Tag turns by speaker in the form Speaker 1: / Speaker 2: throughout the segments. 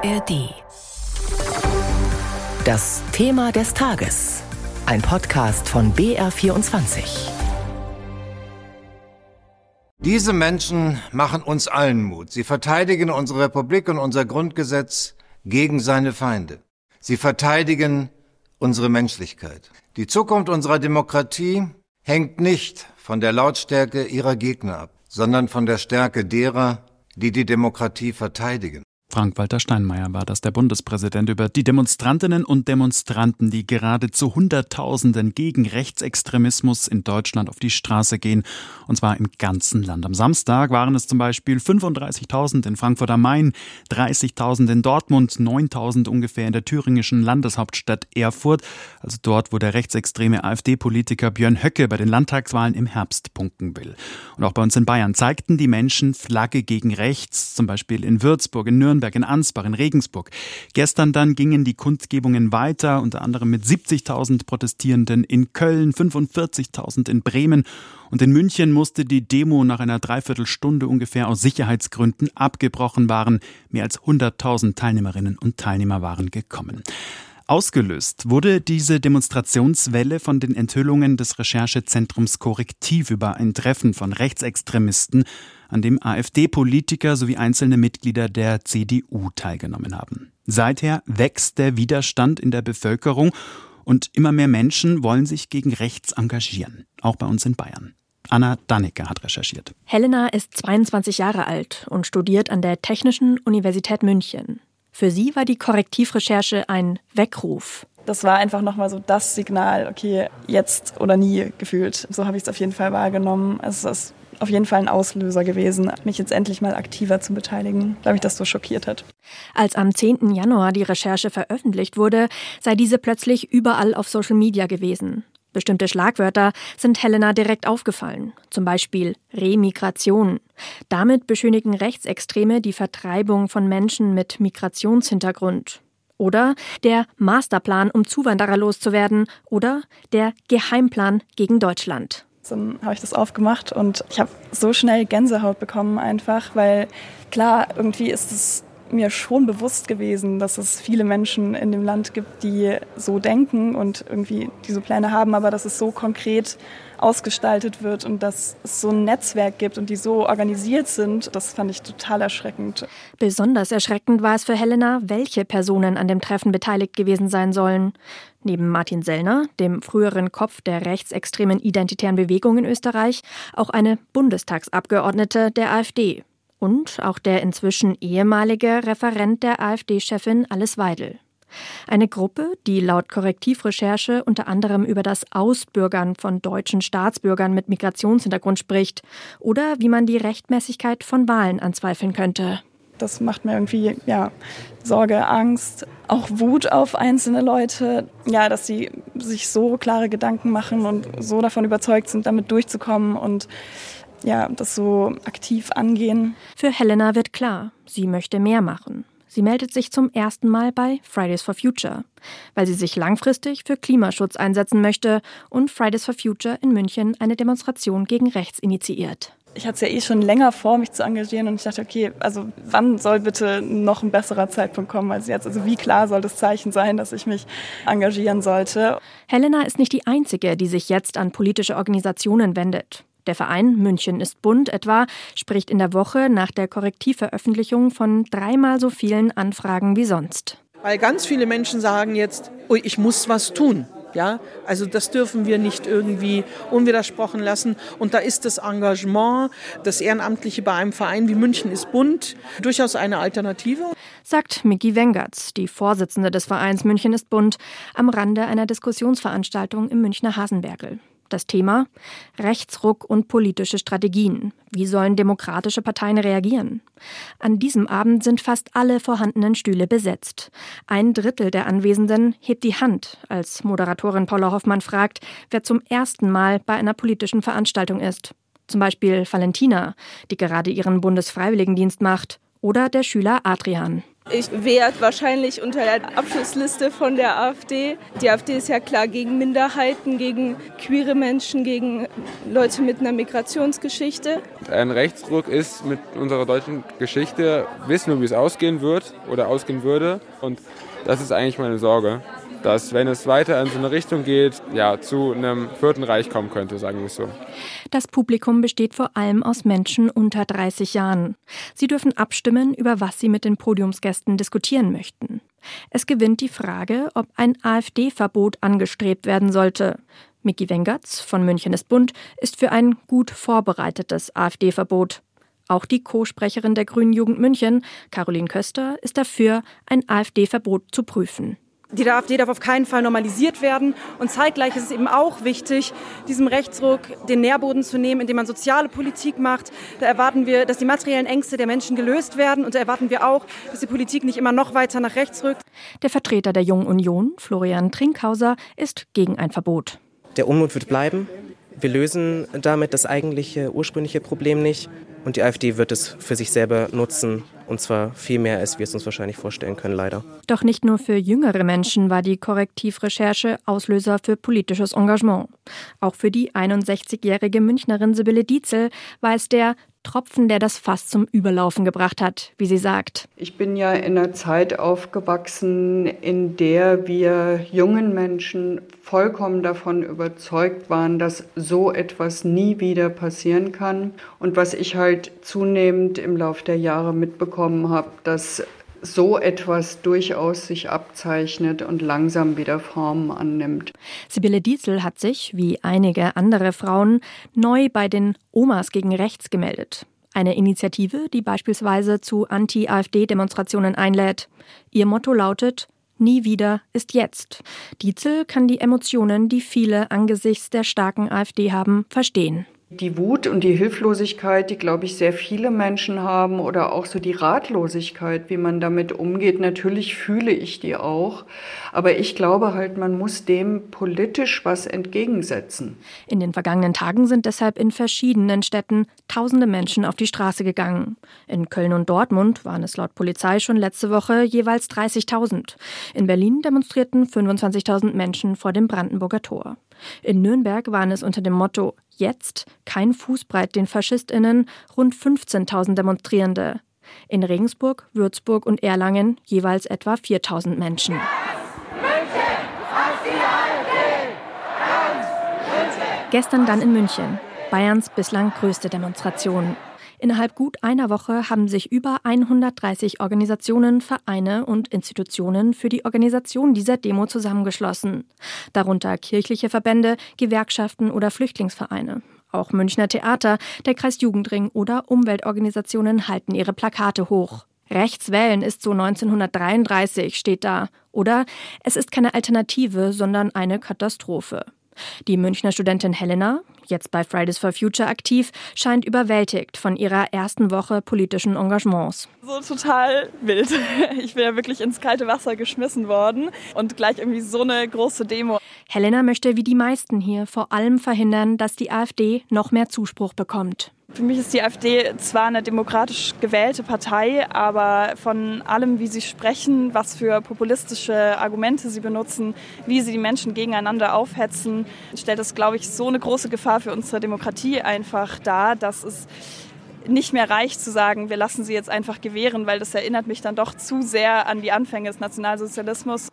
Speaker 1: ARD. Das Thema des Tages. Ein Podcast von BR24.
Speaker 2: Diese Menschen machen uns allen Mut. Sie verteidigen unsere Republik und unser Grundgesetz gegen seine Feinde. Sie verteidigen unsere Menschlichkeit. Die Zukunft unserer Demokratie hängt nicht von der Lautstärke ihrer Gegner ab, sondern von der Stärke derer, die die Demokratie verteidigen.
Speaker 3: Frank-Walter Steinmeier war das, der Bundespräsident, über die Demonstrantinnen und Demonstranten, die gerade zu Hunderttausenden gegen Rechtsextremismus in Deutschland auf die Straße gehen, und zwar im ganzen Land. Am Samstag waren es zum Beispiel 35.000 in Frankfurt am Main, 30.000 in Dortmund, 9.000 ungefähr in der thüringischen Landeshauptstadt Erfurt, also dort, wo der rechtsextreme AfD-Politiker Björn Höcke bei den Landtagswahlen im Herbst punkten will. Und auch bei uns in Bayern zeigten die Menschen Flagge gegen rechts, zum Beispiel in Würzburg, in Nürnberg, Nürnberg, in Ansbach, in Regensburg. Gestern dann gingen die Kundgebungen weiter, unter anderem mit 70.000 Protestierenden in Köln, 45.000 in Bremen und in München musste die Demo nach einer Dreiviertelstunde ungefähr aus Sicherheitsgründen abgebrochen waren. Mehr als 100.000 Teilnehmerinnen und Teilnehmer waren gekommen. Ausgelöst wurde diese Demonstrationswelle von den Enthüllungen des Recherchezentrums Korrektiv über ein Treffen von Rechtsextremisten an dem AfD-Politiker sowie einzelne Mitglieder der CDU teilgenommen haben. Seither wächst der Widerstand in der Bevölkerung und immer mehr Menschen wollen sich gegen rechts engagieren, auch bei uns in Bayern. Anna Dannecke hat recherchiert.
Speaker 4: Helena ist 22 Jahre alt und studiert an der Technischen Universität München. Für sie war die Korrektivrecherche ein Weckruf.
Speaker 5: Das war einfach nochmal so das Signal, okay, jetzt oder nie gefühlt. So habe ich es auf jeden Fall wahrgenommen. Also es ist auf jeden Fall ein Auslöser gewesen, mich jetzt endlich mal aktiver zu beteiligen, weil mich das so schockiert hat.
Speaker 4: Als am 10. Januar die Recherche veröffentlicht wurde, sei diese plötzlich überall auf Social Media gewesen. Bestimmte Schlagwörter sind Helena direkt aufgefallen, zum Beispiel Remigration. Damit beschönigen Rechtsextreme die Vertreibung von Menschen mit Migrationshintergrund. Oder der Masterplan, um Zuwanderer loszuwerden. Oder der Geheimplan gegen Deutschland.
Speaker 5: Dann habe ich das aufgemacht und ich habe so schnell Gänsehaut bekommen einfach, weil klar, irgendwie ist es mir schon bewusst gewesen, dass es viele Menschen in dem Land gibt, die so denken und irgendwie diese Pläne haben, aber dass es so konkret ausgestaltet wird und dass es so ein Netzwerk gibt und die so organisiert sind, das fand ich total erschreckend.
Speaker 4: Besonders erschreckend war es für Helena, welche Personen an dem Treffen beteiligt gewesen sein sollen. Neben Martin Sellner, dem früheren Kopf der rechtsextremen identitären Bewegung in Österreich, auch eine Bundestagsabgeordnete der AfD und auch der inzwischen ehemalige Referent der AfD-Chefin Alice Weidel. Eine Gruppe, die laut Korrektivrecherche unter anderem über das Ausbürgern von deutschen Staatsbürgern mit Migrationshintergrund spricht oder wie man die Rechtmäßigkeit von Wahlen anzweifeln könnte.
Speaker 5: Das macht mir irgendwie ja, Sorge, Angst, auch Wut auf einzelne Leute, ja, dass sie sich so klare Gedanken machen und so davon überzeugt sind, damit durchzukommen und ja, das so aktiv angehen.
Speaker 4: Für Helena wird klar, sie möchte mehr machen. Sie meldet sich zum ersten Mal bei Fridays for Future, weil sie sich langfristig für Klimaschutz einsetzen möchte und Fridays for Future in München eine Demonstration gegen rechts initiiert.
Speaker 5: Ich hatte es ja eh schon länger vor, mich zu engagieren und ich dachte, okay, also wann soll bitte noch ein besserer Zeitpunkt kommen als jetzt? Also wie klar soll das Zeichen sein, dass ich mich engagieren sollte?
Speaker 4: Helena ist nicht die Einzige, die sich jetzt an politische Organisationen wendet. Der Verein München ist bunt etwa spricht in der Woche nach der Korrektivveröffentlichung von dreimal so vielen Anfragen wie sonst.
Speaker 6: Weil ganz viele Menschen sagen jetzt, ui, ich muss was tun. Ja, also das dürfen wir nicht irgendwie unwidersprochen lassen. Und da ist das Engagement, das Ehrenamtliche bei einem Verein wie München ist bunt, durchaus eine Alternative.
Speaker 4: Sagt Miki Wengertz, die Vorsitzende des Vereins München ist bunt, am Rande einer Diskussionsveranstaltung im Münchner Hasenbergel. Das Thema Rechtsruck und politische Strategien. Wie sollen demokratische Parteien reagieren? An diesem Abend sind fast alle vorhandenen Stühle besetzt. Ein Drittel der Anwesenden hebt die Hand, als Moderatorin Paula Hoffmann fragt, wer zum ersten Mal bei einer politischen Veranstaltung ist. Zum Beispiel Valentina, die gerade ihren Bundesfreiwilligendienst macht, oder der Schüler Adrian.
Speaker 7: Ich werde wahrscheinlich unter der Abschlussliste von der AfD. Die AfD ist ja klar gegen Minderheiten, gegen queere Menschen, gegen Leute mit einer Migrationsgeschichte.
Speaker 8: Ein Rechtsruck ist mit unserer deutschen Geschichte, wissen wir, wie es ausgehen wird oder ausgehen würde. Und das ist eigentlich meine Sorge dass, wenn es weiter in so eine Richtung geht, ja, zu einem Vierten Reich kommen könnte, sagen wir so.
Speaker 4: Das Publikum besteht vor allem aus Menschen unter 30 Jahren. Sie dürfen abstimmen, über was sie mit den Podiumsgästen diskutieren möchten. Es gewinnt die Frage, ob ein AfD-Verbot angestrebt werden sollte. Micky Wengertz von München ist Bund ist für ein gut vorbereitetes AfD-Verbot. Auch die Co-Sprecherin der Grünen Jugend München, Caroline Köster, ist dafür, ein AfD-Verbot zu prüfen.
Speaker 9: Die AfD darf auf keinen Fall normalisiert werden. Und zeitgleich ist es eben auch wichtig, diesem Rechtsruck den Nährboden zu nehmen, indem man soziale Politik macht. Da erwarten wir, dass die materiellen Ängste der Menschen gelöst werden. Und da erwarten wir auch, dass die Politik nicht immer noch weiter nach rechts rückt.
Speaker 4: Der Vertreter der Jungen Union, Florian Trinkhauser, ist gegen ein Verbot.
Speaker 10: Der Unmut wird bleiben. Wir lösen damit das eigentliche ursprüngliche Problem nicht. Und die AfD wird es für sich selber nutzen. Und zwar viel mehr, als wir es uns wahrscheinlich vorstellen können, leider.
Speaker 4: Doch nicht nur für jüngere Menschen war die Korrektivrecherche Auslöser für politisches Engagement. Auch für die 61-jährige Münchnerin Sibylle Dietzel war es der Tropfen, der das Fass zum Überlaufen gebracht hat, wie sie sagt.
Speaker 11: Ich bin ja in einer Zeit aufgewachsen, in der wir jungen Menschen vollkommen davon überzeugt waren, dass so etwas nie wieder passieren kann. Und was ich halt zunehmend im Laufe der Jahre mitbekommen habe, dass so etwas durchaus sich abzeichnet und langsam wieder Formen annimmt.
Speaker 4: Sibylle Dietzel hat sich, wie einige andere Frauen, neu bei den Omas gegen Rechts gemeldet. Eine Initiative, die beispielsweise zu Anti-AfD-Demonstrationen einlädt. Ihr Motto lautet Nie wieder ist jetzt. Dietzel kann die Emotionen, die viele angesichts der starken AfD haben, verstehen.
Speaker 11: Die Wut und die Hilflosigkeit, die, glaube ich, sehr viele Menschen haben oder auch so die Ratlosigkeit, wie man damit umgeht, natürlich fühle ich die auch. Aber ich glaube halt, man muss dem politisch was entgegensetzen.
Speaker 4: In den vergangenen Tagen sind deshalb in verschiedenen Städten tausende Menschen auf die Straße gegangen. In Köln und Dortmund waren es laut Polizei schon letzte Woche jeweils 30.000. In Berlin demonstrierten 25.000 Menschen vor dem Brandenburger Tor. In Nürnberg waren es unter dem Motto Jetzt kein Fußbreit den Faschistinnen rund 15.000 Demonstrierende. In Regensburg, Würzburg und Erlangen jeweils etwa 4.000 Menschen. Gestern dann in München, Bayerns bislang größte Demonstration. Innerhalb gut einer Woche haben sich über 130 Organisationen, Vereine und Institutionen für die Organisation dieser Demo zusammengeschlossen. Darunter kirchliche Verbände, Gewerkschaften oder Flüchtlingsvereine. Auch Münchner Theater, der Kreis Jugendring oder Umweltorganisationen halten ihre Plakate hoch. Rechts wählen ist so 1933, steht da. Oder es ist keine Alternative, sondern eine Katastrophe. Die Münchner Studentin Helena, jetzt bei Fridays for Future aktiv, scheint überwältigt von ihrer ersten Woche politischen Engagements.
Speaker 5: So total wild. Ich bin ja wirklich ins kalte Wasser geschmissen worden und gleich irgendwie so eine große Demo.
Speaker 4: Helena möchte wie die meisten hier vor allem verhindern, dass die AfD noch mehr Zuspruch bekommt.
Speaker 5: Für mich ist die AfD zwar eine demokratisch gewählte Partei, aber von allem, wie sie sprechen, was für populistische Argumente sie benutzen, wie sie die Menschen gegeneinander aufhetzen, stellt es, glaube ich, so eine große Gefahr für unsere Demokratie einfach dar, dass es nicht mehr reicht zu sagen, wir lassen sie jetzt einfach gewähren, weil das erinnert mich dann doch zu sehr an die Anfänge des Nationalsozialismus.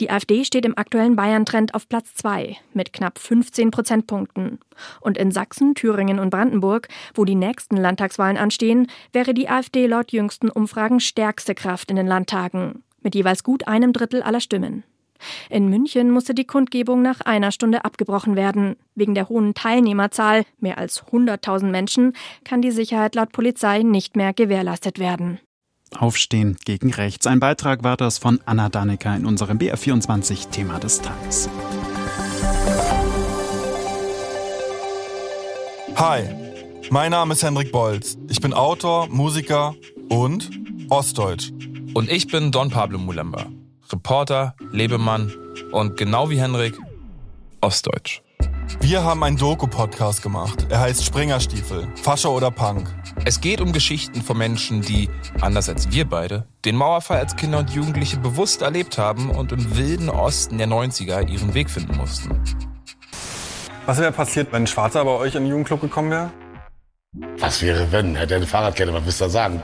Speaker 4: Die AfD steht im aktuellen Bayern-Trend auf Platz 2 mit knapp 15 Prozentpunkten. Und in Sachsen, Thüringen und Brandenburg, wo die nächsten Landtagswahlen anstehen, wäre die AfD laut jüngsten Umfragen stärkste Kraft in den Landtagen mit jeweils gut einem Drittel aller Stimmen. In München musste die Kundgebung nach einer Stunde abgebrochen werden. Wegen der hohen Teilnehmerzahl, mehr als 100.000 Menschen, kann die Sicherheit laut Polizei nicht mehr gewährleistet werden.
Speaker 3: Aufstehen gegen rechts. Ein Beitrag war das von Anna Dannecker in unserem BR24 Thema des Tages.
Speaker 12: Hi, mein Name ist Hendrik Bolz. Ich bin Autor, Musiker und Ostdeutsch.
Speaker 13: Und ich bin Don Pablo Mulemba. Reporter, Lebemann und genau wie Henrik, Ostdeutsch.
Speaker 12: Wir haben einen Doku-Podcast gemacht. Er heißt Springerstiefel, Fasche oder Punk.
Speaker 13: Es geht um Geschichten von Menschen, die, anders als wir beide, den Mauerfall als Kinder und Jugendliche bewusst erlebt haben und im wilden Osten der 90er ihren Weg finden mussten.
Speaker 12: Was wäre passiert, wenn ein Schwarzer bei euch in den Jugendclub gekommen wäre?
Speaker 14: Was wäre, wenn? Hätte er eine Fahrradkette, was willst du da sagen?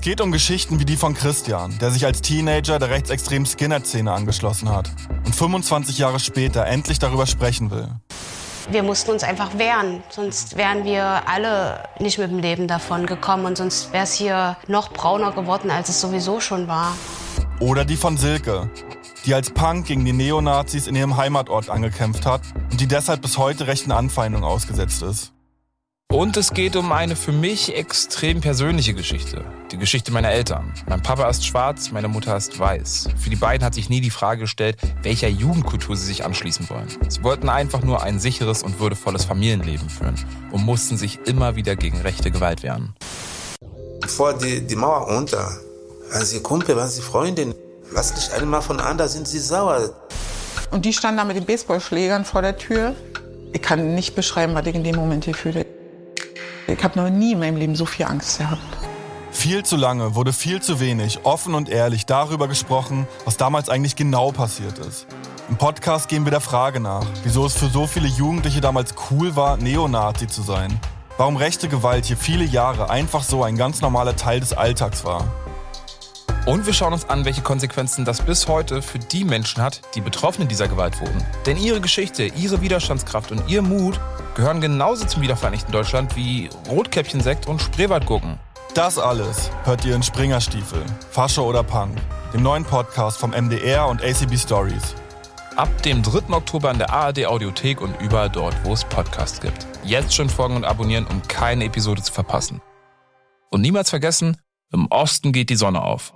Speaker 12: Es geht um Geschichten wie die von Christian, der sich als Teenager der rechtsextremen Skinhead-Szene angeschlossen hat und 25 Jahre später endlich darüber sprechen will.
Speaker 15: Wir mussten uns einfach wehren, sonst wären wir alle nicht mit dem Leben davon gekommen und sonst wäre es hier noch brauner geworden, als es sowieso schon war.
Speaker 12: Oder die von Silke, die als Punk gegen die Neonazis in ihrem Heimatort angekämpft hat und die deshalb bis heute rechten Anfeindungen ausgesetzt ist.
Speaker 13: Und es geht um eine für mich extrem persönliche Geschichte. Die Geschichte meiner Eltern. Mein Papa ist schwarz, meine Mutter ist weiß. Für die beiden hat sich nie die Frage gestellt, welcher Jugendkultur sie sich anschließen wollen. Sie wollten einfach nur ein sicheres und würdevolles Familienleben führen und mussten sich immer wieder gegen rechte Gewalt wehren.
Speaker 16: Vor die, die Mauer unter, waren sie Kumpel, waren sie Freundin. Lass dich einmal von an, da sind sie sauer.
Speaker 17: Und die standen da mit den Baseballschlägern vor der Tür. Ich kann nicht beschreiben, was ich in dem Moment hier fühle. Ich habe noch nie in meinem Leben so viel Angst gehabt.
Speaker 12: Viel zu lange wurde viel zu wenig offen und ehrlich darüber gesprochen, was damals eigentlich genau passiert ist. Im Podcast gehen wir der Frage nach, wieso es für so viele Jugendliche damals cool war, Neonazi zu sein. Warum rechte Gewalt hier viele Jahre einfach so ein ganz normaler Teil des Alltags war.
Speaker 13: Und wir schauen uns an, welche Konsequenzen das bis heute für die Menschen hat, die Betroffene dieser Gewalt wurden. Denn ihre Geschichte, ihre Widerstandskraft und ihr Mut gehören genauso zum wiedervereinigten Deutschland wie Rotkäppchensekt und Spreewaldgurken.
Speaker 12: Das alles hört ihr in Springerstiefel, Fasche oder Punk, dem neuen Podcast vom MDR und ACB Stories.
Speaker 13: Ab dem 3. Oktober in der ARD Audiothek und überall dort, wo es Podcasts gibt. Jetzt schon folgen und abonnieren, um keine Episode zu verpassen. Und niemals vergessen, im Osten geht die Sonne auf.